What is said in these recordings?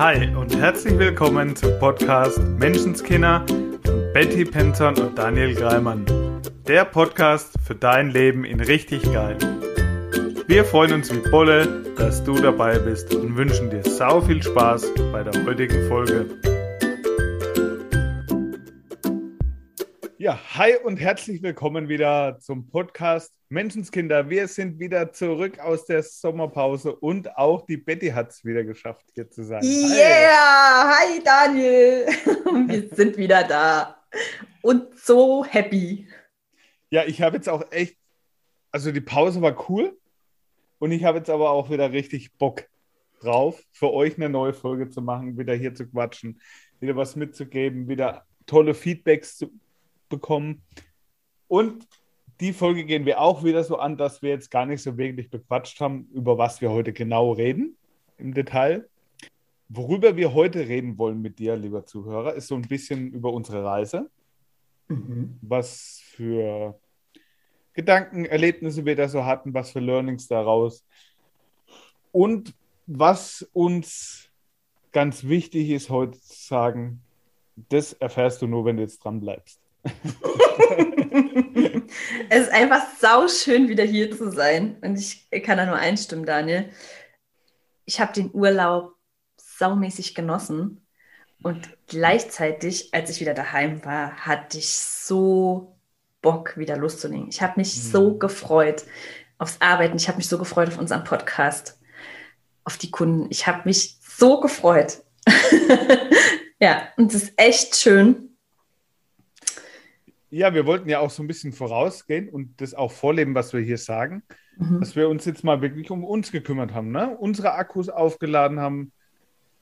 Hi und herzlich willkommen zum Podcast Menschenskinder von Betty Penton und Daniel Greimann. Der Podcast für dein Leben in richtig geil. Wir freuen uns wie Bolle, dass du dabei bist und wünschen dir sau viel Spaß bei der heutigen Folge. Ja, hi und herzlich willkommen wieder zum Podcast Menschenskinder. Wir sind wieder zurück aus der Sommerpause und auch die Betty hat es wieder geschafft, hier zu sein. Yeah, hi, hi Daniel. Wir sind wieder da und so happy. Ja, ich habe jetzt auch echt, also die Pause war cool und ich habe jetzt aber auch wieder richtig Bock drauf, für euch eine neue Folge zu machen, wieder hier zu quatschen, wieder was mitzugeben, wieder tolle Feedbacks zu bekommen. Und die Folge gehen wir auch wieder so an, dass wir jetzt gar nicht so wirklich bequatscht haben, über was wir heute genau reden im Detail. Worüber wir heute reden wollen mit dir, lieber Zuhörer, ist so ein bisschen über unsere Reise. Mhm. Was für Gedanken, Erlebnisse wir da so hatten, was für Learnings daraus. Und was uns ganz wichtig ist heute zu sagen, das erfährst du nur, wenn du jetzt dran bleibst. es ist einfach sauschön, wieder hier zu sein. Und ich kann da nur einstimmen, Daniel. Ich habe den Urlaub saumäßig genossen. Und gleichzeitig, als ich wieder daheim war, hatte ich so Bock, wieder loszulegen. Ich habe mich mhm. so gefreut aufs Arbeiten. Ich habe mich so gefreut auf unseren Podcast, auf die Kunden. Ich habe mich so gefreut. ja, und es ist echt schön, ja, wir wollten ja auch so ein bisschen vorausgehen und das auch vorleben, was wir hier sagen, mhm. dass wir uns jetzt mal wirklich um uns gekümmert haben, ne? unsere Akkus aufgeladen haben,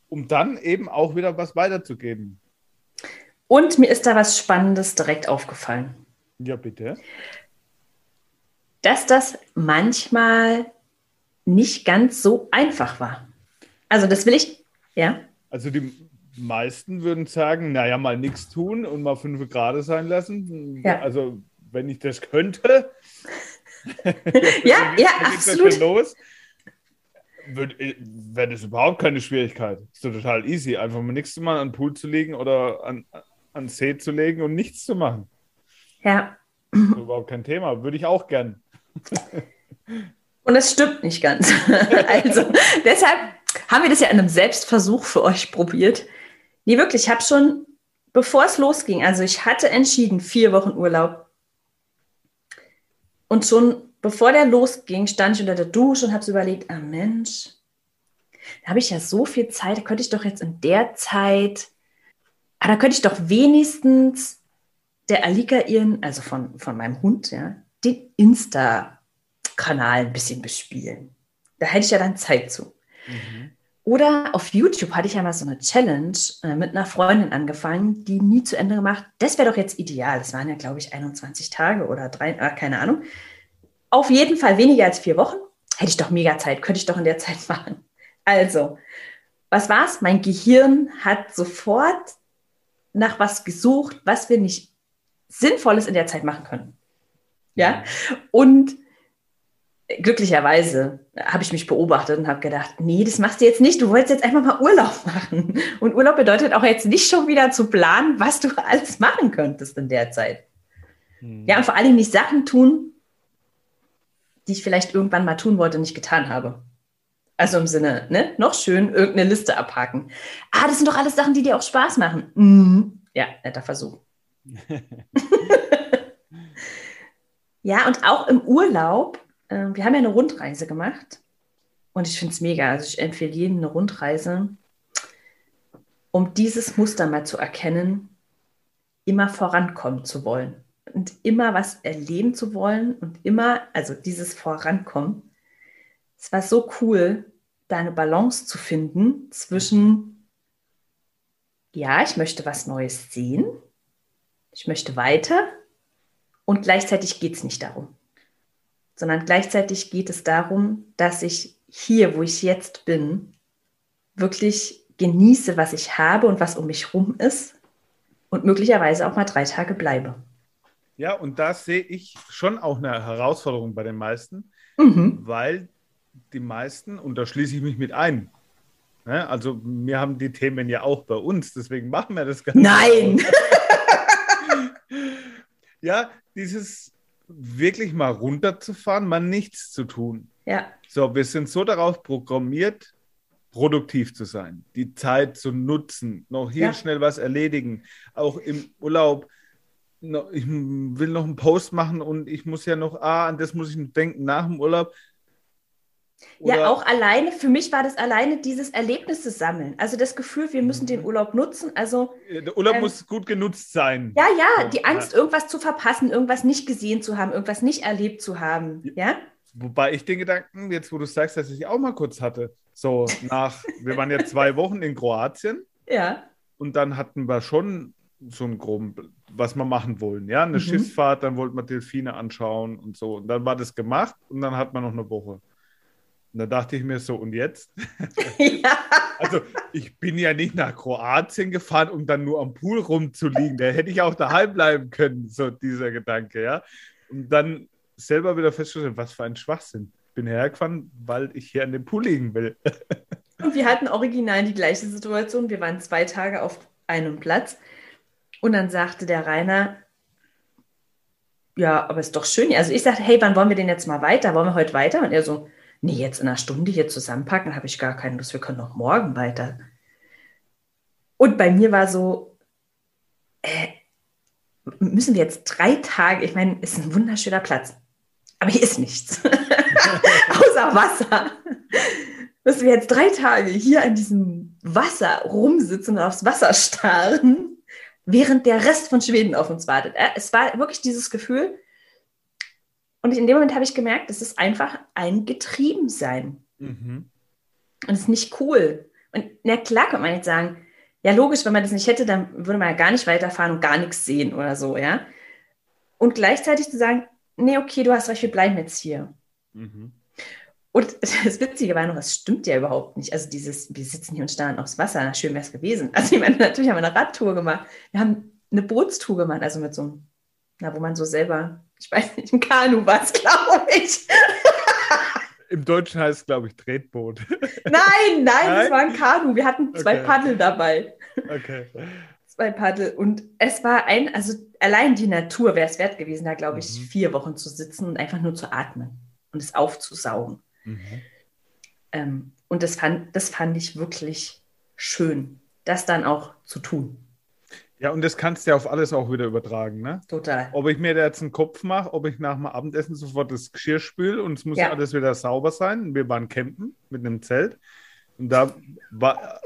um dann eben auch wieder was weiterzugeben. Und mir ist da was Spannendes direkt aufgefallen. Ja, bitte. Dass das manchmal nicht ganz so einfach war. Also das will ich, ja. Also die meisten würden sagen, naja, mal nichts tun und mal fünf Grad sein lassen. Ja. Also, wenn ich das könnte. ja, ja, absolut. los, wäre das überhaupt keine Schwierigkeit. Ist doch total easy. Einfach mal nichts zu machen, an den Pool zu legen oder an, an See zu legen und nichts zu machen. Ja. Überhaupt kein Thema. Würde ich auch gern. Und das stimmt nicht ganz. also deshalb haben wir das ja in einem Selbstversuch für euch probiert. Nee, wirklich, ich habe schon, bevor es losging, also ich hatte entschieden, vier Wochen Urlaub. Und schon bevor der losging, stand ich unter der Dusche und habe so überlegt, ah Mensch, da habe ich ja so viel Zeit, da könnte ich doch jetzt in der Zeit, ah, da könnte ich doch wenigstens der Alika ihren, also von, von meinem Hund, ja, den Insta-Kanal ein bisschen bespielen. Da hätte ich ja dann Zeit zu. Mhm. Oder auf YouTube hatte ich ja mal so eine Challenge äh, mit einer Freundin angefangen, die nie zu Ende gemacht. Das wäre doch jetzt ideal. Das waren ja, glaube ich, 21 Tage oder drei, äh, keine Ahnung. Auf jeden Fall weniger als vier Wochen. Hätte ich doch mega Zeit, könnte ich doch in der Zeit machen. Also, was war's? Mein Gehirn hat sofort nach was gesucht, was wir nicht Sinnvolles in der Zeit machen können. Ja. Und glücklicherweise habe ich mich beobachtet und habe gedacht, nee, das machst du jetzt nicht. Du wolltest jetzt einfach mal Urlaub machen. Und Urlaub bedeutet auch jetzt nicht schon wieder zu planen, was du alles machen könntest in der Zeit. Hm. Ja, und vor allem nicht Sachen tun, die ich vielleicht irgendwann mal tun wollte, und nicht getan habe. Also im Sinne, ne, noch schön irgendeine Liste abhaken. Ah, das sind doch alles Sachen, die dir auch Spaß machen. Mhm. Ja, netter Versuch. ja, und auch im Urlaub äh, wir haben ja eine Rundreise gemacht und ich finde es mega. Also ich empfehle jedem eine Rundreise, um dieses Muster mal zu erkennen, immer vorankommen zu wollen und immer was erleben zu wollen und immer, also dieses Vorankommen. Es war so cool, da eine Balance zu finden zwischen, ja, ich möchte was Neues sehen, ich möchte weiter und gleichzeitig geht es nicht darum sondern gleichzeitig geht es darum, dass ich hier, wo ich jetzt bin, wirklich genieße, was ich habe und was um mich rum ist und möglicherweise auch mal drei Tage bleibe. Ja, und da sehe ich schon auch eine Herausforderung bei den meisten, mhm. weil die meisten, und da schließe ich mich mit ein, Ne? Also wir haben die Themen ja auch bei uns, deswegen machen wir das Ganze. Nein! ja, dieses wirklich mal runterzufahren, mal nichts zu tun. Ja. So, wir sind so darauf programmiert, produktiv zu sein, die Zeit zu nutzen, noch hier Ja. schnell was erledigen, auch im Urlaub. noch- Ich will noch einen Post machen und ich muss ja noch, ah, an das muss ich denken nach dem Urlaub. Ja, auch alleine, für mich war das alleine dieses Erlebnisse sammeln. Also das Gefühl, wir müssen Mhm. den Urlaub nutzen. Also, Der Urlaub ähm, muss gut genutzt sein. ja, ja, die Angst, irgendwas zu verpassen, irgendwas nicht gesehen zu haben, irgendwas nicht erlebt zu haben. Ja? Wobei ich den Gedanken, jetzt wo du sagst, dass ich auch mal kurz hatte, so nach, wir waren ja zwei Wochen in Kroatien Ja. und dann hatten wir schon so einen groben, was wir machen wollen. Ja, eine Mhm. Schiffsfahrt, dann wollten wir Delfine anschauen und so. Und dann war das gemacht und dann hat man noch eine Woche. Und da dachte ich mir so, und jetzt? ja. Also, ich bin ja nicht nach Kroatien gefahren, um dann nur am Pool rumzuliegen. Da hätte ich auch daheim bleiben können, so dieser Gedanke, ja. Und dann selber wieder feststellen, was für ein Schwachsinn. Ich bin hergefahren, weil ich hier an dem Pool liegen will. Und wir hatten original die gleiche Situation. Wir waren zwei Tage auf einem Platz. Und dann sagte der Rainer, ja, aber ist doch schön. Also ich sagte, hey, wann wollen wir denn jetzt mal weiter? Wollen wir heute weiter? Und er so, nee, jetzt in einer Stunde hier zusammenpacken, habe ich gar keine Lust. Wir können noch morgen weiter. Und bei mir war so, äh, müssen wir jetzt drei Tage, ich meine, ist ein wunderschöner Platz, aber hier ist nichts, außer Wasser. Müssen wir jetzt drei Tage hier an diesem Wasser rumsitzen und aufs Wasser starren, während der Rest von Schweden auf uns wartet. Äh, Es war wirklich dieses Gefühl. Und in dem Moment habe ich gemerkt, es ist einfach ein Getriebensein. Mhm. Und es ist nicht cool. Und na klar könnte man jetzt sagen, ja logisch, wenn man das nicht hätte, dann würde man ja gar nicht weiterfahren und gar nichts sehen oder so, ja. Und gleichzeitig zu sagen, nee, okay, du hast recht, wir bleiben jetzt hier. Mhm. Und das Witzige war noch, es stimmt ja überhaupt nicht. Also dieses, wir sitzen hier und starren aufs Wasser, na schön wäre es gewesen. Also ich meine, natürlich haben wir eine Radtour gemacht. Wir haben eine Bootstour gemacht, also mit so einem, na, wo man so selber, ich weiß nicht, im Kanu war es, glaube ich. Im Deutschen heißt es, glaube ich, Tretboot. Nein, nein, Nein? es war ein Kanu. Wir hatten zwei Okay. Paddel dabei. Okay. Zwei Paddel. Und es war ein, also allein die Natur wäre es wert gewesen, da glaube ich, Mhm. vier Wochen zu sitzen und einfach nur zu atmen und es aufzusaugen. Mhm. Ähm, und das fand, das fand ich wirklich schön, das dann auch zu tun. Ja, und das kannst du ja auf alles auch wieder übertragen, ne? Total. Ob ich mir da jetzt einen Kopf mache, ob ich nach dem Abendessen sofort das Geschirr spüle und es muss ja. Alles wieder sauber sein. Wir waren campen mit einem Zelt und da war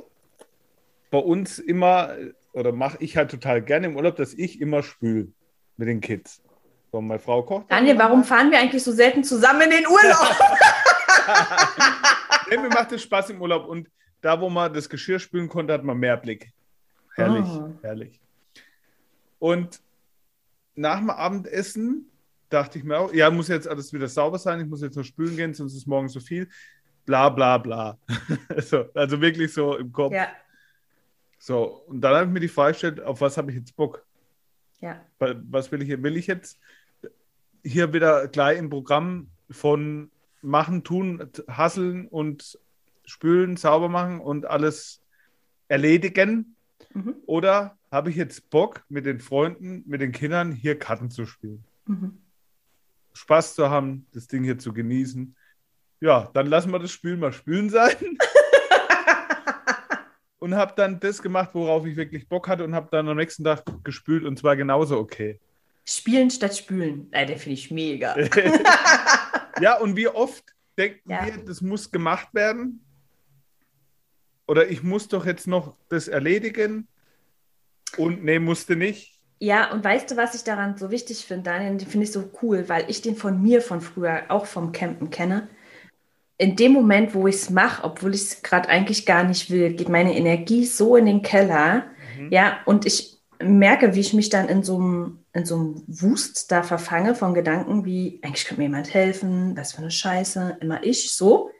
bei uns immer, oder mache ich halt total gerne im Urlaub, dass ich immer spüle mit den Kids. So, meine Frau kocht. Daniel, warum fahren wir eigentlich so selten zusammen in den Urlaub? Mir macht es Spaß im Urlaub und da, wo man das Geschirr spülen konnte, hat man mehr Blick. Herrlich, Oh. herrlich. Und nach dem Abendessen dachte ich mir auch, ja, muss jetzt alles wieder sauber sein, ich muss jetzt noch spülen gehen, sonst ist morgen so viel. Bla bla bla. so, also wirklich so im Kopf. ja, So, und dann habe ich mir die Frage gestellt, auf was habe ich jetzt Bock? ja, Wa- Was will ich hier? Will ich jetzt hier wieder gleich im Programm von machen, tun, hasseln und spülen, sauber machen und alles erledigen? Mhm. Oder habe ich jetzt Bock, mit den Freunden, mit den Kindern hier Karten zu spielen? mhm. Spaß zu haben, das Ding hier zu genießen. Ja, dann lassen wir das Spülen mal spülen sein. und habe dann das gemacht, worauf ich wirklich Bock hatte und habe dann am nächsten Tag gespült und zwar genauso okay. Spielen statt spülen. Nein, der finde ich mega. Ja, und wie oft denken Ja. wir, das muss gemacht werden? Oder ich muss doch jetzt noch das erledigen? Und nee, musste nicht. Ja, und weißt du, was ich daran so wichtig finde, Daniel? Den finde ich so cool, weil ich den von mir von früher, auch vom Campen kenne. In dem Moment, wo ich es mache, obwohl ich es gerade eigentlich gar nicht will, geht meine Energie so in den Keller. Ja, und ich merke, wie ich mich dann in so einem in so einem Wust da verfange von Gedanken wie, eigentlich könnte mir jemand helfen, was für eine Scheiße, immer ich, so,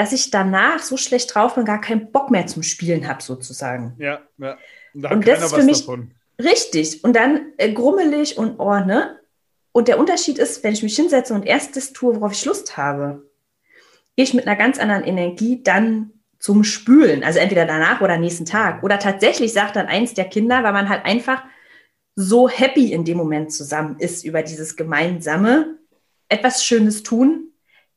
dass ich danach so schlecht drauf bin, gar keinen Bock mehr zum Spielen habe, sozusagen. Ja, ja. Und da Und das ist für mich- davon. Richtig. Und dann äh, grummelig und oh, ne? Und der Unterschied ist, wenn ich mich hinsetze und erst das tue, worauf ich Lust habe, gehe ich mit einer ganz anderen Energie dann zum Spülen. Also entweder danach oder nächsten Tag. Oder tatsächlich sagt dann eins der Kinder, weil man halt einfach so happy in dem Moment zusammen ist über dieses gemeinsame etwas Schönes tun.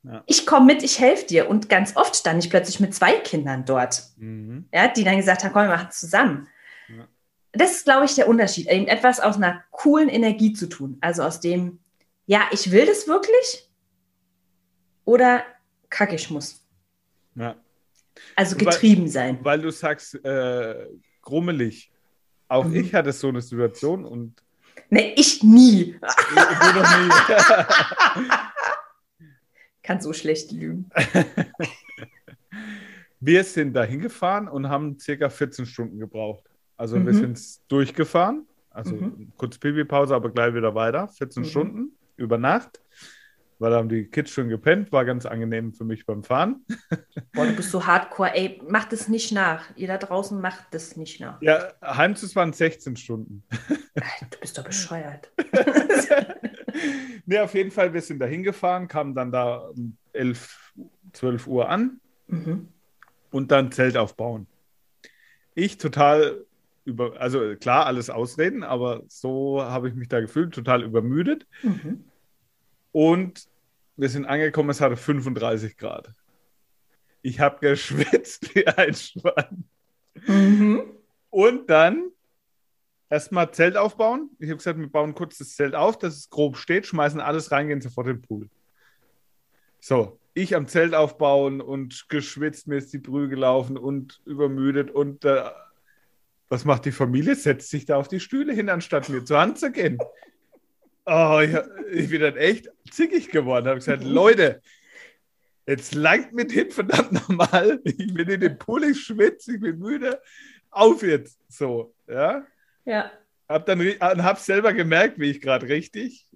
Ja. Ich komme mit, ich helfe dir. Und ganz oft stand ich plötzlich mit zwei Kindern dort, mhm. ja, die dann gesagt haben, komm, wir machen es zusammen. Ja. Das ist, glaube ich, der Unterschied, eben etwas aus einer coolen Energie zu tun. Also aus dem, ja, ich will das wirklich oder kacke, ich muss. Ja. Also getrieben weil, sein. Weil du sagst, äh, grummelig. Auch mhm. ich hatte so eine Situation und. Nee, ich nie. Ich, ich nie. Kann so schlecht lügen. wir sind da hingefahren und haben circa 14 Stunden gebraucht. Also mhm. wir sind durchgefahren, also mhm. kurz Pipi-Pause, aber gleich wieder weiter. 14 mhm. Stunden über Nacht weil da haben die Kids schon gepennt, war ganz angenehm für mich beim Fahren. Boah, du bist so hardcore, ey, mach das nicht nach. Ihr da draußen macht das nicht nach. Ja, Heimzus waren 16 Stunden. Du bist doch bescheuert. nee, auf jeden Fall, wir sind da hingefahren, kamen dann da um 11, 12 Uhr an mhm. und dann Zelt aufbauen. Ich total über, also klar, alles ausreden, aber so habe ich mich da gefühlt, total übermüdet. Mhm. Und wir sind angekommen, es hatte 35 Grad. Ich habe geschwitzt wie ein Schwein. Mhm. Und dann erstmal Zelt aufbauen. Ich habe gesagt, wir bauen kurz das Zelt auf, dass es grob steht, schmeißen alles rein, gehen sofort in den Pool. So, ich am Zelt aufbauen und geschwitzt, mir ist die Brühe gelaufen und übermüdet und äh, was macht die Familie? Setzt sich da auf die Stühle hin, anstatt mir zur Hand zu gehen. Oh, ich, ich bin dann echt zickig geworden. Habe gesagt, Leute, jetzt langt mit hin, verdammt nochmal. Ich bin in dem Pool, ich schwitze, ich bin müde. Auf jetzt. So, ja. Ja. Hab dann hab selber gemerkt, wie ich gerade richtig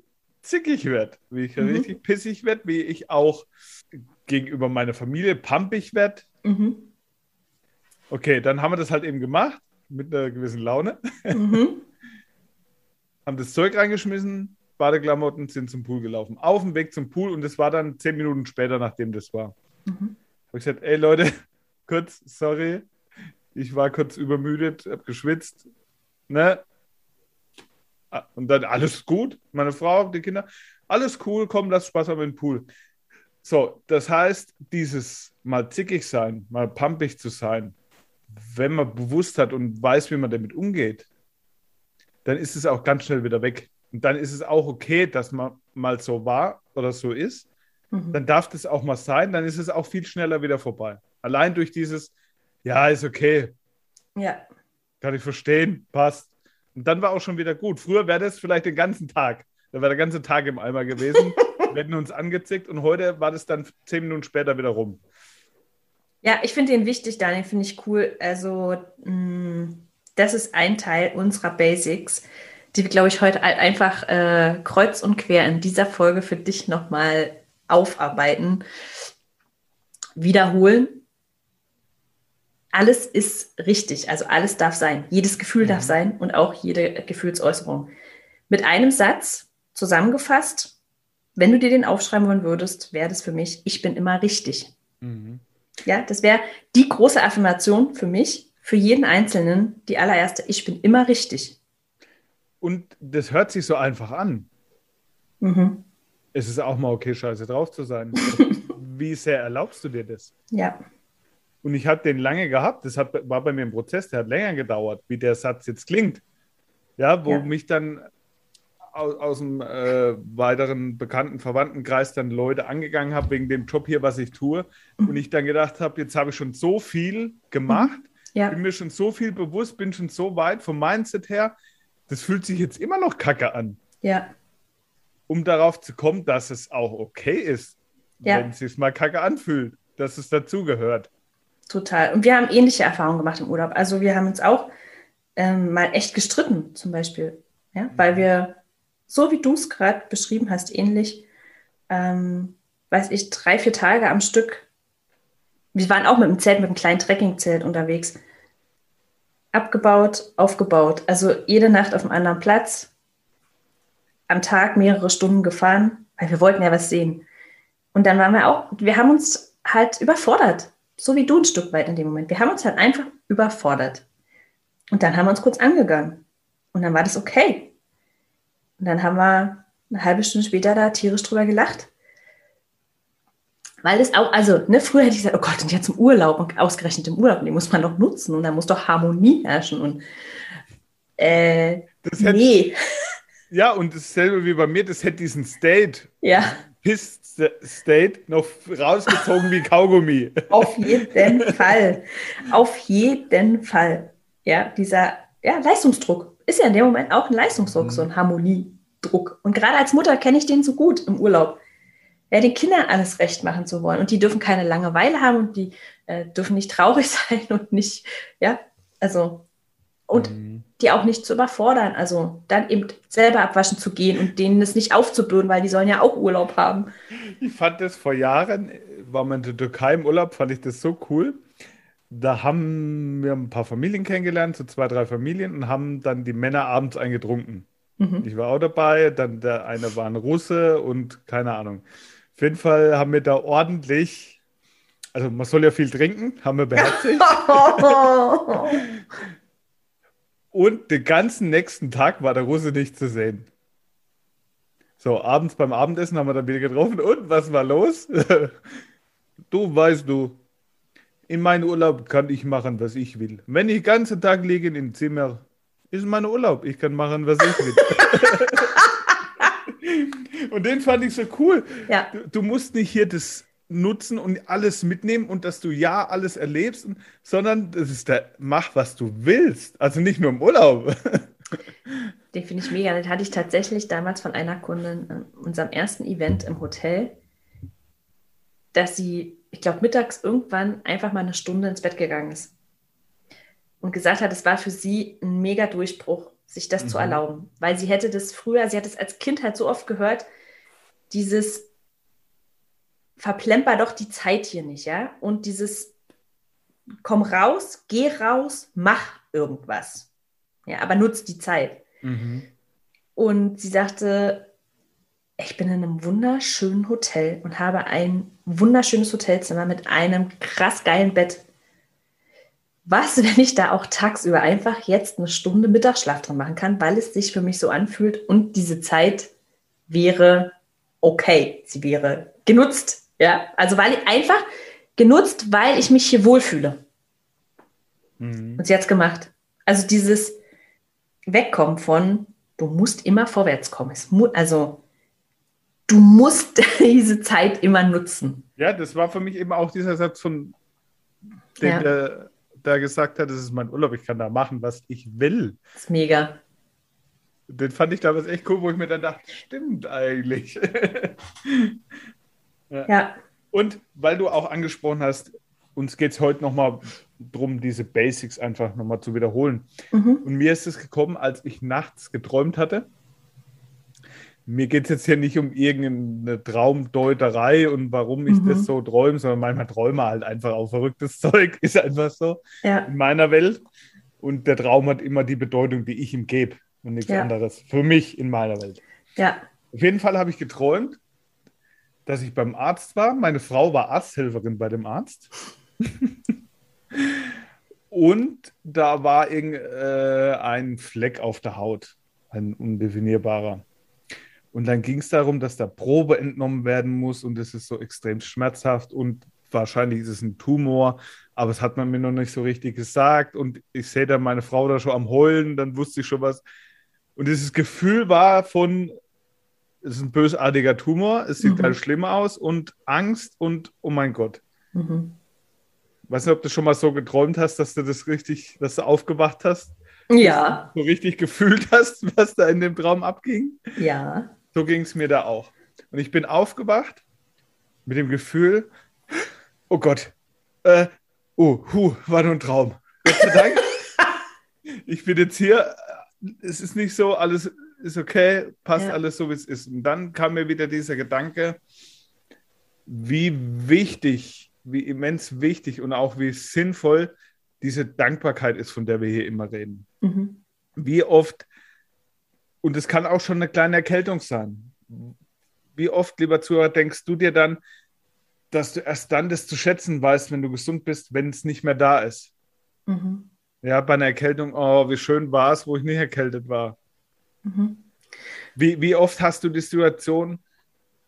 zickig werde, wie ich mhm. richtig pissig werde, wie ich auch gegenüber meiner Familie pampig werde. Mhm. Okay, dann haben wir das halt eben gemacht mit einer gewissen Laune. Mhm. haben das Zeug reingeschmissen, Badeklamotten, sind zum Pool gelaufen. Auf dem Weg zum Pool und das war dann zehn Minuten später, nachdem das war. Mhm. Habe ich gesagt, ey Leute, kurz, sorry, ich war kurz übermüdet, habe geschwitzt, ne? Ah, und dann alles gut, meine Frau, die Kinder, alles cool, komm, lass Spaß haben im Pool. So, das heißt, dieses mal zickig sein, mal pumpig zu sein, wenn man bewusst hat und weiß, wie man damit umgeht, dann ist es auch ganz schnell wieder weg. Und dann ist es auch okay, dass man mal so war oder so ist. Mhm. Dann darf das auch mal sein, dann ist es auch viel schneller wieder vorbei. Allein durch dieses, ja, ist okay. Ja. Kann ich verstehen, passt. Und dann war auch schon wieder gut. Früher wäre das vielleicht den ganzen Tag. Da wäre der ganze Tag im Eimer gewesen. Wir hätten uns angezickt und heute war das dann zehn Minuten später wieder rum. Ja, ich finde den wichtig, Daniel, finde ich cool. Also, mh, mm, das ist ein Teil unserer Basics die wir, glaube ich, heute einfach äh, kreuz und quer in dieser Folge für dich nochmal aufarbeiten, wiederholen. Alles ist richtig, also alles darf sein. Jedes Gefühl mhm. darf sein und auch jede Gefühlsäußerung. Mit einem Satz zusammengefasst, wenn du dir den aufschreiben wollen würdest, wäre das für mich, ich bin immer richtig. Mhm. Ja, das wäre die große Affirmation für mich, für jeden Einzelnen, die allererste, ich bin immer richtig. Und das hört sich so einfach an. Mhm. Es ist auch mal okay, scheiße drauf zu sein. Wie sehr erlaubst du dir das? Ja. Und ich habe den lange gehabt. Das hat, war bei mir ein Prozess, der hat länger gedauert, wie der Satz jetzt klingt. Ja, wo ja. mich dann aus, aus dem äh, weiteren bekannten Verwandtenkreis dann Leute angegangen habe wegen dem Job hier, was ich tue. Und ich dann gedacht habe, jetzt habe ich schon so viel gemacht, mhm. ja. bin mir schon so viel bewusst, bin schon so weit vom Mindset her das fühlt sich jetzt immer noch kacke an. Ja. Um darauf zu kommen, dass es auch okay ist, ja. wenn es sich mal kacke anfühlt, dass es dazugehört. Total. Und wir haben ähnliche Erfahrungen gemacht im Urlaub. Also wir haben uns auch ähm, mal echt gestritten, zum Beispiel. Ja? Mhm. Weil wir, so wie du es gerade beschrieben hast, ähnlich, ähm, weiß ich, drei, vier Tage am Stück. Wir waren auch mit dem Zelt, mit einem kleinen Trekkingzelt unterwegs abgebaut, aufgebaut. Also jede Nacht auf einem anderen Platz, am Tag mehrere Stunden gefahren, weil wir wollten ja was sehen. Und dann waren wir auch, wir haben uns halt überfordert. So wie du ein Stück weit in dem Moment. Wir haben uns halt einfach überfordert. Und dann haben wir uns kurz angegangen. Und dann war das okay. Und dann haben wir eine halbe Stunde später da tierisch drüber gelacht. Weil es auch, also, ne, früher hätte ich gesagt, oh Gott, und jetzt im Urlaub und ausgerechnet im Urlaub, den muss man doch nutzen und da muss doch Harmonie herrschen und äh, Das hätte- nee. Ja, und dasselbe wie bei mir, das hätte diesen State, Ja, Piss State, noch rausgezogen wie Kaugummi. auf jeden Fall. Auf jeden Fall. Ja, dieser ja, Leistungsdruck ist ja in dem Moment auch ein Leistungsdruck, Mhm. so ein Harmoniedruck. Und gerade als Mutter kenne ich den so gut im Urlaub. Ja, den Kindern alles recht machen zu wollen. Und die dürfen keine Langeweile haben und die äh, dürfen nicht traurig sein und nicht, ja, also, und Mhm. Die auch nicht zu überfordern. Also dann eben selber abwaschen zu gehen und denen es nicht aufzubürden, weil die sollen ja auch Urlaub haben. Ich fand das vor Jahren, war man in der Türkei im Urlaub, fand ich das so cool. Da haben wir ein paar Familien kennengelernt, so zwei, drei Familien, und haben dann die Männer abends eingetrunken. Mhm. Ich war auch dabei, dann der eine war ein Russe und keine Ahnung. Auf jeden Fall haben wir da ordentlich, also man soll ja viel trinken, haben wir beherzigt. Und den ganzen nächsten Tag war der Russe nicht zu sehen. So, abends beim Abendessen haben wir dann wieder getroffen. Und was war los? Du weißt du, in meinem Urlaub kann ich machen, was ich will. Wenn ich den ganzen Tag liege im Zimmer, ist mein Urlaub. Ich kann machen, was ich will. Und den fand ich so cool. ja, Du, du musst nicht hier das nutzen und alles mitnehmen und dass du ja alles erlebst, sondern das ist der, mach, was du willst. Also nicht nur im Urlaub. den finde ich mega. Den hatte ich tatsächlich damals von einer Kundin an unserem ersten Event im Hotel, dass sie, ich glaube, mittags irgendwann einfach mal eine Stunde ins Bett gegangen ist. Und gesagt hat, es war für sie ein mega Durchbruch, sich das zu Mhm. erlauben. Weil sie hätte das früher, sie hat es als Kind halt so oft gehört, dieses verplemper doch die Zeit hier nicht, ja? Und dieses komm raus, geh raus, mach irgendwas. Ja, aber nutz die Zeit. Und sie sagte, ich bin in einem wunderschönen Hotel und habe ein wunderschönes Hotelzimmer mit einem krass geilen Bett. Was, wenn ich da auch tagsüber einfach jetzt eine Stunde Mittagsschlaf drin machen kann, weil es sich für mich so anfühlt und diese Zeit wäre okay, sie wäre genutzt. Ja, also weil ich einfach genutzt, weil ich mich hier wohlfühle. Mhm. Und sie hat es gemacht. Also dieses Wegkommen von, du musst immer vorwärts kommen. Mu also du musst diese Zeit immer nutzen. Ja, das war für mich eben auch dieser Satz von dem, Ja. der, der gesagt hat, das ist mein Urlaub, ich kann da machen, was ich will. Das ist mega. Den fand ich damals echt cool, wo ich mir dann dachte, stimmt eigentlich. Ja, Und weil du auch angesprochen hast, uns geht es heute nochmal darum, diese Basics einfach nochmal zu wiederholen. mhm. Und mir ist es gekommen, als ich nachts geträumt hatte. Mir geht es jetzt hier nicht um irgendeine Traumdeuterei und warum ich Mhm. das so träume, sondern manchmal träume halt einfach auch verrücktes Zeug, ist einfach so ja, in meiner Welt. Und der Traum hat immer die Bedeutung, die ich ihm gebe und nichts Ja. anderes. Für mich in meiner Welt. ja, Auf jeden Fall habe ich geträumt, dass ich beim Arzt war. Meine Frau war Arzthelferin bei dem Arzt. Und da war irgend, äh, Fleck auf der Haut, ein undefinierbarer. Und dann ging es darum, dass da Probe entnommen werden muss und es ist so extrem schmerzhaft und wahrscheinlich ist es ein Tumor, aber es hat man mir noch nicht so richtig gesagt und ich sehe dann meine Frau da schon am Heulen, dann wusste ich schon was. Und dieses Gefühl war von, es ist ein bösartiger Tumor, es sieht Mhm. ganz schlimm aus und Angst und oh mein Gott. mhm. Weiß nicht, ob du schon mal so geträumt hast, dass du das richtig, dass du aufgewacht hast, ja, so richtig gefühlt hast, was da in dem Traum abging. ja, So ging es mir da auch. Und ich bin aufgewacht mit dem Gefühl, oh Gott, äh, oh, hu, war nur ein Traum. Gott sei Dank, ich bin jetzt hier, es ist nicht so, alles ist okay, passt Ja. alles so, wie es ist. Und dann kam mir wieder dieser Gedanke, wie wichtig, wie immens wichtig und auch wie sinnvoll diese Dankbarkeit ist, von der wir hier immer reden mhm. wie oft, und es kann auch schon eine kleine Erkältung sein, wie oft, lieber Zuhörer, denkst du dir dann, dass du erst dann das zu schätzen weißt, wenn du gesund bist, wenn es nicht mehr da ist. Mhm. Ja, bei einer Erkältung, oh, wie schön war es, wo ich nicht erkältet war. Mhm. Wie, wie oft hast du die Situation,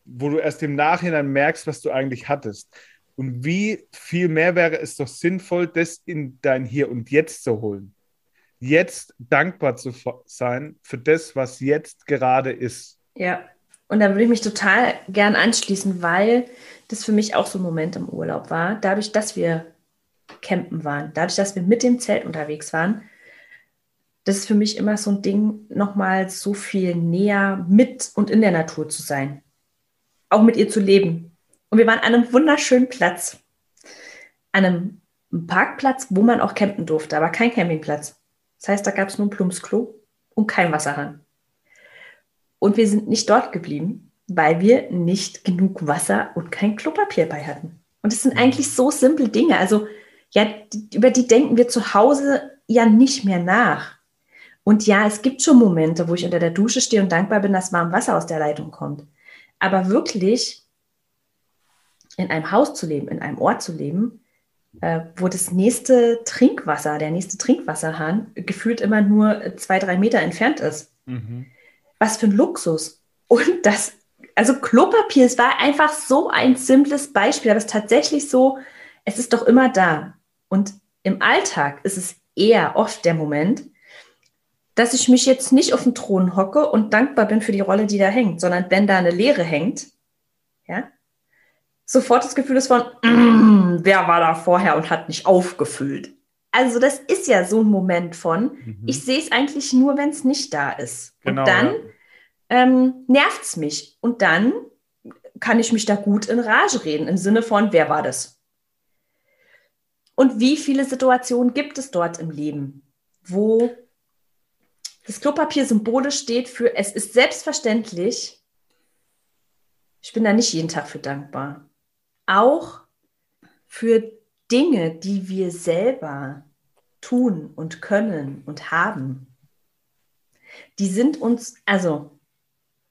wo du erst im Nachhinein merkst, was du eigentlich hattest? Und wie viel mehr wäre es doch sinnvoll, das in dein Hier und Jetzt zu holen? Jetzt dankbar zu sein für das, was jetzt gerade ist. Ja, und da würde ich mich total gern anschließen, weil das für mich auch so ein Moment im Urlaub war. Dadurch, dass wir campen waren, dadurch, dass wir mit dem Zelt unterwegs waren, das ist für mich immer so ein Ding, nochmal so viel näher mit und in der Natur zu sein. Auch mit ihr zu leben. Und wir waren an einem wunderschönen Platz. An einem Parkplatz, wo man auch campen durfte, aber kein Campingplatz. Das heißt, da gab es nur ein Plumpsklo und kein Wasserhahn. Und wir sind nicht dort geblieben, weil wir nicht genug Wasser und kein Klopapier bei hatten. Und es sind mhm. eigentlich so simple Dinge. Also, ja, über die denken wir zu Hause ja nicht mehr nach. Und ja, es gibt schon Momente, wo ich unter der Dusche stehe und dankbar bin, dass warm Wasser aus der Leitung kommt. Aber wirklich in einem Haus zu leben, in einem Ort zu leben, äh, wo das nächste Trinkwasser, der nächste Trinkwasserhahn gefühlt immer nur zwei, drei Meter entfernt ist. Mhm was für ein Luxus. Und das, also Klopapier, es war einfach so ein simples Beispiel, aber es ist tatsächlich so, es ist doch immer da. Und im Alltag ist es eher oft der Moment, dass ich mich jetzt nicht auf den Thron hocke und dankbar bin für die Rolle, die da hängt, sondern wenn da eine Leere hängt, ja, sofort das Gefühl ist von, mm, wer war da vorher und hat nicht aufgefüllt. Also das ist ja so ein Moment von, mhm. ich sehe es eigentlich nur, wenn es nicht da ist. Genau, und dann ja. ähm, nervt es mich. Und dann kann ich mich da gut in Rage reden, im Sinne von, wer war das? Und wie viele Situationen gibt es dort im Leben, wo das Klopapier symbolisch steht für, es ist selbstverständlich, ich bin da nicht jeden Tag für dankbar. Auch für Dinge, die wir selber tun und können und haben, die sind uns, also,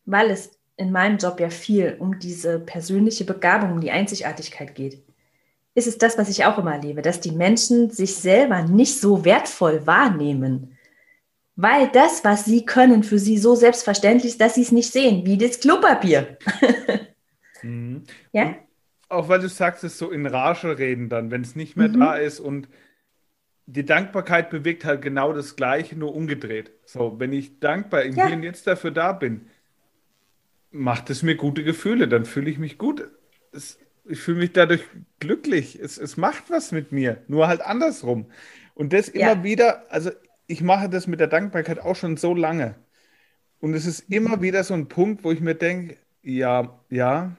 weil es in meinem Job ja viel um diese persönliche Begabung, um die Einzigartigkeit geht, ist es das, was ich auch immer erlebe, dass die Menschen sich selber nicht so wertvoll wahrnehmen, weil das, was sie können, für sie so selbstverständlich ist, dass sie es nicht sehen, wie das Klopapier. mhm. Ja? auch weil du sagst, es so in Rage reden dann, wenn es nicht mehr mhm. da ist und die Dankbarkeit bewegt halt genau das Gleiche, nur umgedreht. So, wenn ich dankbar im ja. Hier und Jetzt dafür da bin, macht es mir gute Gefühle, dann fühle ich mich gut. Es, ich fühle mich dadurch glücklich. Es, es macht was mit mir, nur halt andersrum. Und das immer ja. wieder, also ich mache das mit der Dankbarkeit auch schon so lange. Und es ist immer wieder so ein Punkt, wo ich mir denke, ja, ja,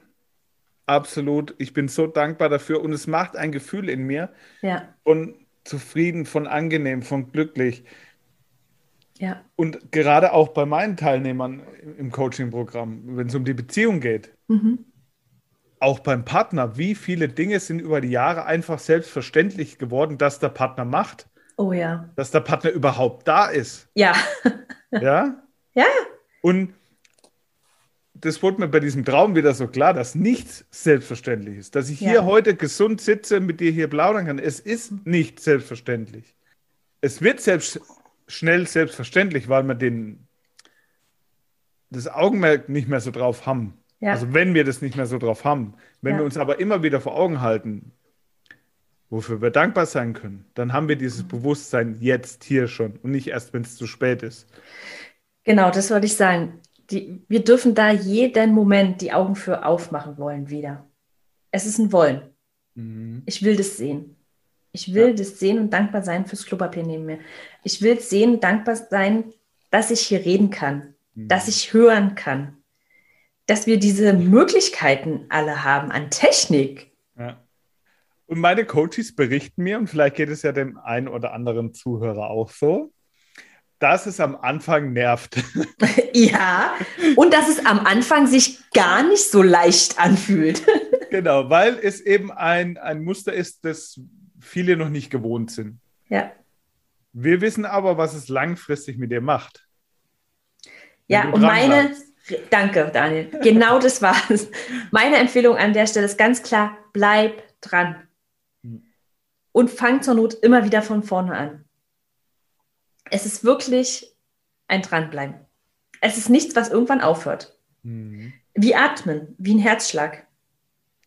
Absolut. Ich bin so dankbar dafür und es macht ein Gefühl in mir ja. von zufrieden, von angenehm, von glücklich. Ja. Und gerade auch bei meinen Teilnehmern im Coaching-Programm, wenn es um die Beziehung geht, mhm. auch beim Partner, wie viele Dinge sind über die Jahre einfach selbstverständlich geworden, dass der Partner macht. Oh ja. Dass der Partner überhaupt da ist. Ja. ja? Ja. Und das wurde mir bei diesem Traum wieder so klar, dass nichts selbstverständlich ist. Dass ich ja. hier heute gesund sitze, mit dir hier plaudern kann. Es ist nicht selbstverständlich. Es wird selbst schnell selbstverständlich, weil wir den, das Augenmerk nicht mehr so drauf haben. Ja. Also wenn wir das nicht mehr so drauf haben. Wenn ja. wir uns aber immer wieder vor Augen halten, wofür wir dankbar sein können, dann haben wir dieses Bewusstsein jetzt hier schon und nicht erst, wenn es zu spät ist. Genau, das wollte ich sagen die, wir dürfen da jeden Moment die Augen für aufmachen wollen wieder. Es ist ein Wollen. Mhm. Ich will das sehen. Ich will ja. das sehen und dankbar sein fürs Klopapier neben mir. Ich will sehen und dankbar sein, dass ich hier reden kann, mhm. dass ich hören kann, dass wir diese Möglichkeiten alle haben an Technik. Ja. Und meine Coaches berichten mir, und vielleicht geht es ja dem einen oder anderen Zuhörer auch so, dass es am Anfang nervt. ja, und dass es am Anfang sich gar nicht so leicht anfühlt. genau, weil es eben ein, ein Muster ist, das viele noch nicht gewohnt sind. Ja. Wir wissen aber, was es langfristig mit dir macht. Ja, und meine Danke, Daniel. Genau das war es. Meine Empfehlung an der Stelle ist ganz klar, bleib dran. Und fang zur Not immer wieder von vorne an. Es ist wirklich ein Dranbleiben. Es ist nichts, was irgendwann aufhört. Mhm. Wie atmen, wie ein Herzschlag.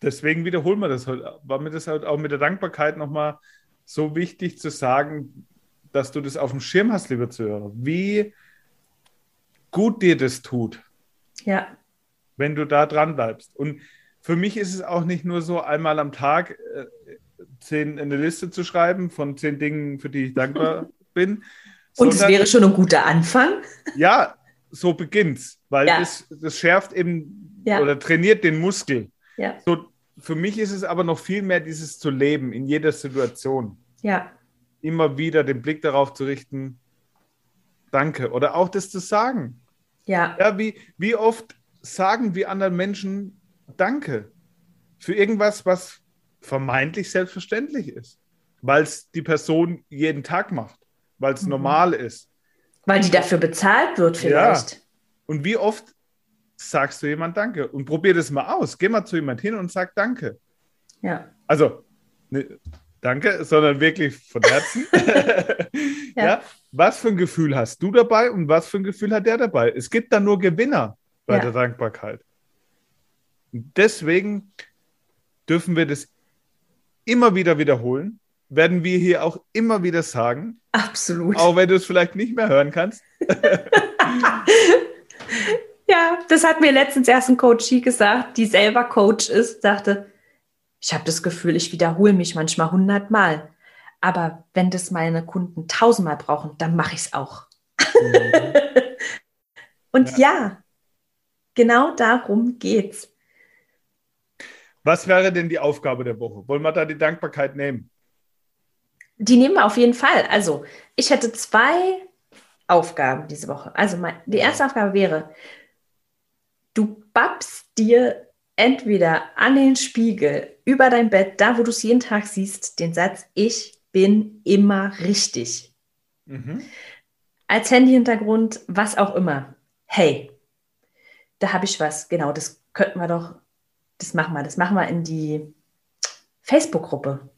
Deswegen wiederholen wir das heute. War mir das halt auch mit der Dankbarkeit nochmal so wichtig zu sagen, dass du das auf dem Schirm hast, lieber Zuhörer. Wie gut dir das tut. Ja. Wenn du da dran bleibst. Und für mich ist es auch nicht nur so, einmal am Tag äh, zehn, eine Liste zu schreiben von zehn Dingen, für die ich dankbar bin. Und es wäre schon ein guter Anfang. Ja, so beginnt's, weil ja. das, das schärft eben ja. oder trainiert den Muskel. Ja. So, für mich ist es aber noch viel mehr dieses zu leben in jeder Situation. Ja. Immer wieder den Blick darauf zu richten, danke. Oder auch das zu sagen. Ja. Ja, wie, wie oft sagen wir anderen Menschen Danke für irgendwas, was vermeintlich selbstverständlich ist, weil es die Person jeden Tag macht, weil es mhm. normal ist. Weil die dafür bezahlt wird vielleicht. Ja. Und wie oft sagst du jemand Danke? Und probier das mal aus. Geh mal zu jemand hin und sag Danke. Ja. Also, ne, danke, sondern wirklich von Herzen. ja. ja. Was für ein Gefühl hast du dabei und was für ein Gefühl hat der dabei? Es gibt da nur Gewinner bei ja. der Dankbarkeit. Und deswegen dürfen wir das immer wieder wiederholen, werden wir hier auch immer wieder sagen. Absolut. Auch wenn du es vielleicht nicht mehr hören kannst. ja, das hat mir letztens erst ein Coach gesagt, die selber Coach ist, sagte, ich habe das Gefühl, ich wiederhole mich manchmal hundertmal. Aber wenn das meine Kunden tausendmal brauchen, dann mache ich es auch. Mhm. Und ja. ja, genau darum geht's. Was wäre denn die Aufgabe der Woche? Wollen wir da die Dankbarkeit nehmen? Die nehmen wir auf jeden Fall. Also, ich hätte zwei Aufgaben diese Woche. Also, mein, die erste Aufgabe wäre, du babst dir entweder an den Spiegel, über dein Bett, da wo du es jeden Tag siehst, den Satz, ich bin immer richtig. Mhm. Als Handyhintergrund, was auch immer. Hey, da habe ich was. Genau, das könnten wir doch, das machen wir, das machen wir in die Facebook-Gruppe.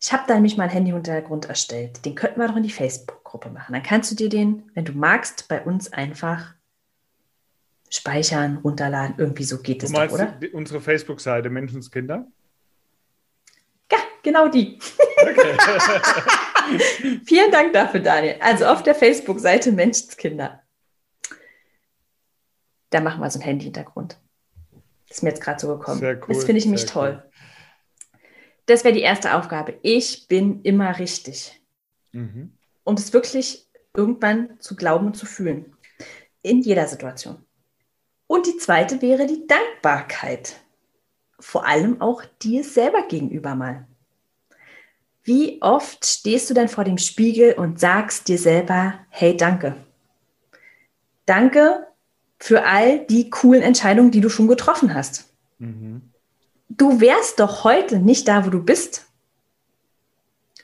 Ich habe da nämlich mal einen Handyhintergrund erstellt. Den könnten wir doch in die Facebook-Gruppe machen. Dann kannst du dir den, wenn du magst, bei uns einfach speichern, runterladen. Irgendwie so geht es doch, oder? Unsere Facebook-Seite Menschenskinder? Ja, genau die. Okay. Vielen Dank dafür, Daniel. Also auf der Facebook-Seite Menschenskinder. Da machen wir so einen Handy-Hintergrund. Das ist mir jetzt gerade so gekommen. Cool, das finde ich nämlich toll. Cool. Das wäre die erste Aufgabe. Ich bin immer richtig. Mhm. Um es wirklich irgendwann zu glauben und zu fühlen. In jeder Situation. Und die zweite wäre die Dankbarkeit. Vor allem auch dir selber gegenüber mal. Wie oft stehst du denn vor dem Spiegel und sagst dir selber, hey, danke. Danke für all die coolen Entscheidungen, die du schon getroffen hast. Mhm. Du wärst doch heute nicht da, wo du bist,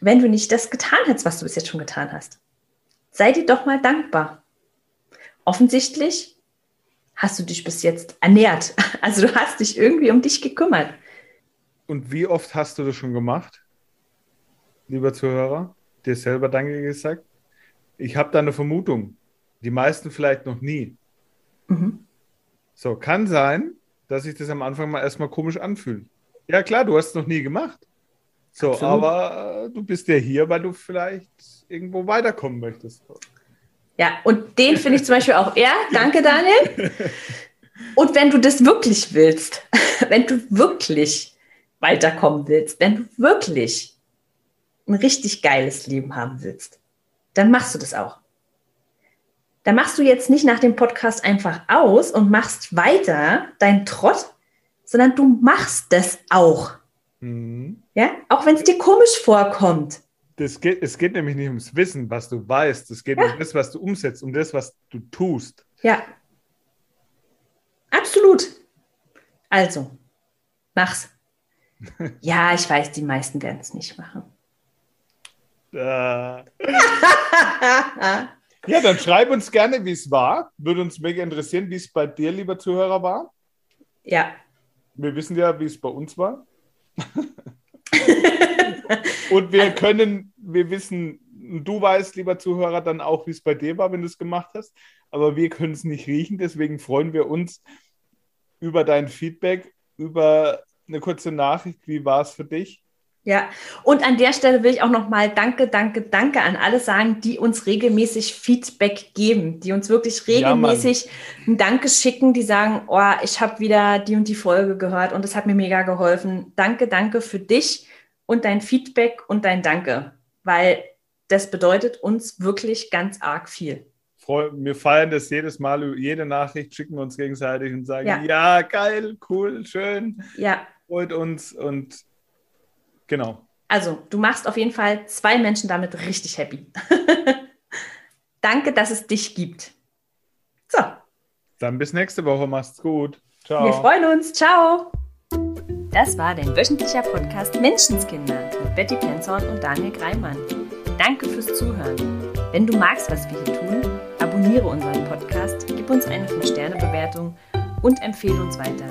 wenn du nicht das getan hättest, was du bis jetzt schon getan hast. Sei dir doch mal dankbar. Offensichtlich hast du dich bis jetzt ernährt. Also du hast dich irgendwie um dich gekümmert. Und wie oft hast du das schon gemacht, lieber Zuhörer? Dir selber Danke gesagt? Ich habe da eine Vermutung. Die meisten vielleicht noch nie. Mhm. So, kann sein, dass sich das am Anfang mal erstmal komisch anfühlt. Ja, klar, du hast es noch nie gemacht. So, Absolut. aber äh, du bist ja hier, weil du vielleicht irgendwo weiterkommen möchtest. Ja, und den finde ich zum Beispiel auch. Ja, danke, Daniel. Und wenn du das wirklich willst, wenn du wirklich weiterkommen willst, wenn du wirklich ein richtig geiles Leben haben willst, dann machst du das auch. Dann machst du jetzt nicht nach dem Podcast einfach aus und machst weiter deinen Trott, sondern du machst das auch. Mhm. Ja, auch wenn es dir komisch vorkommt das geht, es geht nämlich nicht ums Wissen, was du weißt. Es geht ja. um das, was du umsetzt, um das, was du tust. Ja. Absolut. Also, mach's. ja, ich weiß, die meisten werden es nicht machen. Äh. Ja, dann schreib uns gerne, wie es war. Würde uns mega interessieren, wie es bei dir, lieber Zuhörer, war. Ja. Wir wissen ja, wie es bei uns war. Und wir können, wir wissen, du weißt, lieber Zuhörer, dann auch, wie es bei dir war, wenn du es gemacht hast. Aber wir können es nicht riechen. Deswegen freuen wir uns über dein Feedback, über eine kurze Nachricht. Wie war es für dich? Ja, und an der Stelle will ich auch nochmal Danke, Danke, Danke an alle sagen, die uns regelmäßig Feedback geben, die uns wirklich regelmäßig ja, ein Danke schicken, die sagen, oh, ich habe wieder die und die Folge gehört und es hat mir mega geholfen. Danke, danke für dich und dein Feedback und dein Danke, weil das bedeutet uns wirklich ganz arg viel. Wir feiern das jedes Mal, jede Nachricht schicken wir uns gegenseitig und sagen, ja, ja geil, cool, schön, ja. freut uns und Genau. Also, du machst auf jeden Fall zwei Menschen damit richtig happy. Danke, dass es dich gibt. So. Dann bis nächste Woche. Mach's gut. Ciao. Wir freuen uns. Ciao. Das war dein wöchentlicher Podcast Menschenskinder mit Betty Penzorn und Daniel Greimann. Danke fürs Zuhören. Wenn du magst, was wir hier tun, abonniere unseren Podcast, gib uns eine 5-Sterne-Bewertung und empfehle uns weiter.